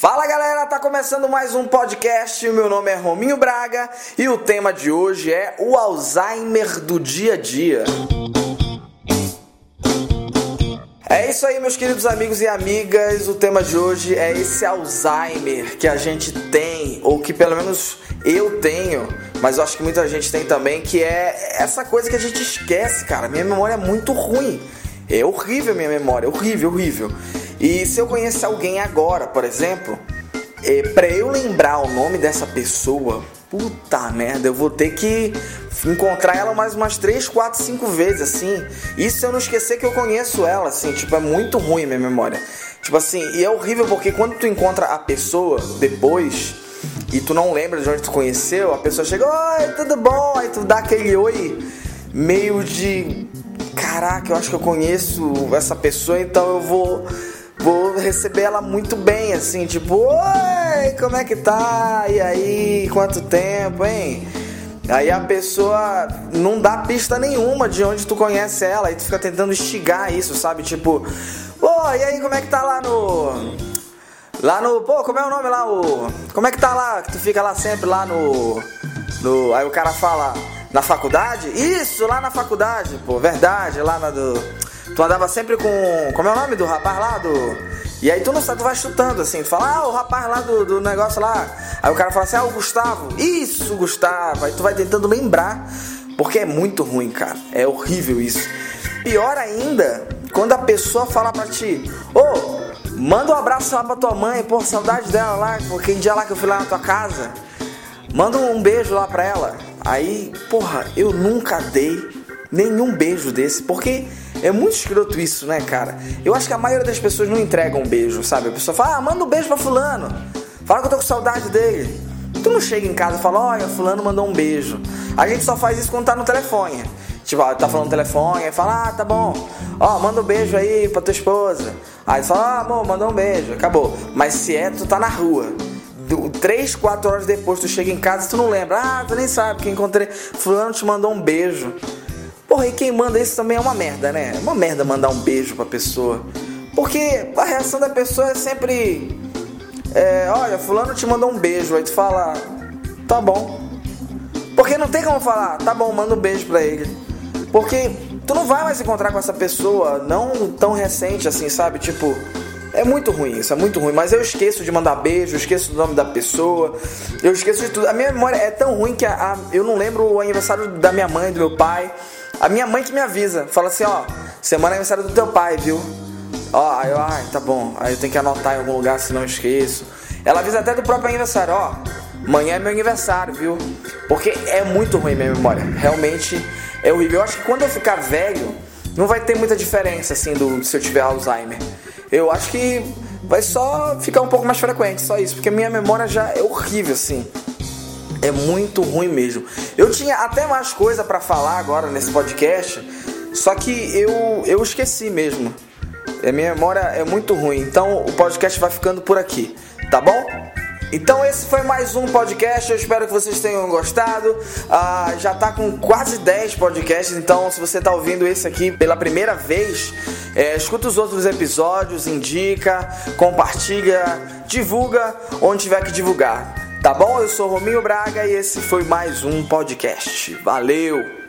Fala galera, tá começando mais um podcast. Meu nome é Rominho Braga e o tema de hoje é o Alzheimer do dia a dia. É isso aí, meus queridos amigos e amigas. O tema de hoje é esse Alzheimer que a gente tem, ou que pelo menos eu tenho, mas eu acho que muita gente tem também, que é essa coisa que a gente esquece, cara. Minha memória é muito ruim. É horrível a minha memória, horrível, horrível. E se eu conhecer alguém agora, por exemplo, é, para eu lembrar o nome dessa pessoa, puta merda, eu vou ter que encontrar ela mais umas 3, 4, 5 vezes, assim. Isso eu não esquecer que eu conheço ela, assim, tipo, é muito ruim minha memória. Tipo assim, e é horrível porque quando tu encontra a pessoa depois e tu não lembra de onde tu conheceu, a pessoa chega, oi, tudo bom? Aí tu dá aquele oi meio de caraca, eu acho que eu conheço essa pessoa, então eu vou vou receber ela muito bem, assim, tipo, oi, como é que tá? E aí, quanto tempo, hein? Aí a pessoa não dá pista nenhuma de onde tu conhece ela, e tu fica tentando instigar isso, sabe? Tipo, ô, e aí, como é que tá lá no. Lá no. Pô, como é o nome lá? O. Como é que tá lá? Que tu fica lá sempre lá no. no aí o cara fala. Na faculdade? Isso, lá na faculdade, pô, verdade, lá na do. Tu andava sempre com. Como é o nome do rapaz lá? Do. E aí tu não sabe, tu vai chutando assim, tu fala, ah, o rapaz lá do, do negócio lá. Aí o cara fala assim, ah, o Gustavo. Isso, Gustavo. Aí tu vai tentando lembrar. Porque é muito ruim, cara. É horrível isso. Pior ainda, quando a pessoa fala pra ti, ô, oh, manda um abraço lá pra tua mãe, por saudade dela lá, porque dia lá que eu fui lá na tua casa. Manda um beijo lá pra ela. Aí, porra, eu nunca dei nenhum beijo desse, porque é muito escroto isso, né, cara? Eu acho que a maioria das pessoas não entregam um beijo, sabe? A pessoa fala, ah, manda um beijo pra fulano. Fala que eu tô com saudade dele. Tu não chega em casa e fala, olha, fulano mandou um beijo. A gente só faz isso quando tá no telefone. Tipo, ó, tá falando no telefone, aí fala, ah, tá bom. Ó, manda um beijo aí pra tua esposa. Aí fala, ah, amor, mandou um beijo. Acabou. Mas se é, tu tá na rua três, quatro horas depois tu chega em casa e tu não lembra. Ah, tu nem sabe que encontrei. Fulano te mandou um beijo. Porra, e quem manda isso também é uma merda, né? É uma merda mandar um beijo pra pessoa. Porque a reação da pessoa é sempre. É, olha, fulano te mandou um beijo. Aí tu fala, tá bom. Porque não tem como falar, tá bom, manda um beijo pra ele. Porque tu não vai mais encontrar com essa pessoa, não tão recente assim, sabe? Tipo, é muito ruim isso, é muito ruim. Mas eu esqueço de mandar beijo, eu esqueço do nome da pessoa, eu esqueço de tudo. A minha memória é tão ruim que a, a, eu não lembro o aniversário da minha mãe, do meu pai. A minha mãe que me avisa, fala assim: ó, semana é aniversário do teu pai, viu? Ó, aí eu, ai, tá bom. Aí eu tenho que anotar em algum lugar se não esqueço. Ela avisa até do próprio aniversário, ó. Amanhã é meu aniversário, viu? Porque é muito ruim minha memória. Realmente é horrível. Eu acho que quando eu ficar velho, não vai ter muita diferença assim do se eu tiver Alzheimer eu acho que vai só ficar um pouco mais frequente, só isso, porque minha memória já é horrível assim. É muito ruim mesmo. Eu tinha até mais coisa para falar agora nesse podcast, só que eu eu esqueci mesmo. A minha memória é muito ruim, então o podcast vai ficando por aqui, tá bom? Então esse foi mais um podcast, eu espero que vocês tenham gostado. Ah, já tá com quase 10 podcasts, então se você tá ouvindo esse aqui pela primeira vez, é, escuta os outros episódios, indica, compartilha, divulga onde tiver que divulgar. Tá bom? Eu sou Rominho Braga e esse foi mais um podcast. Valeu!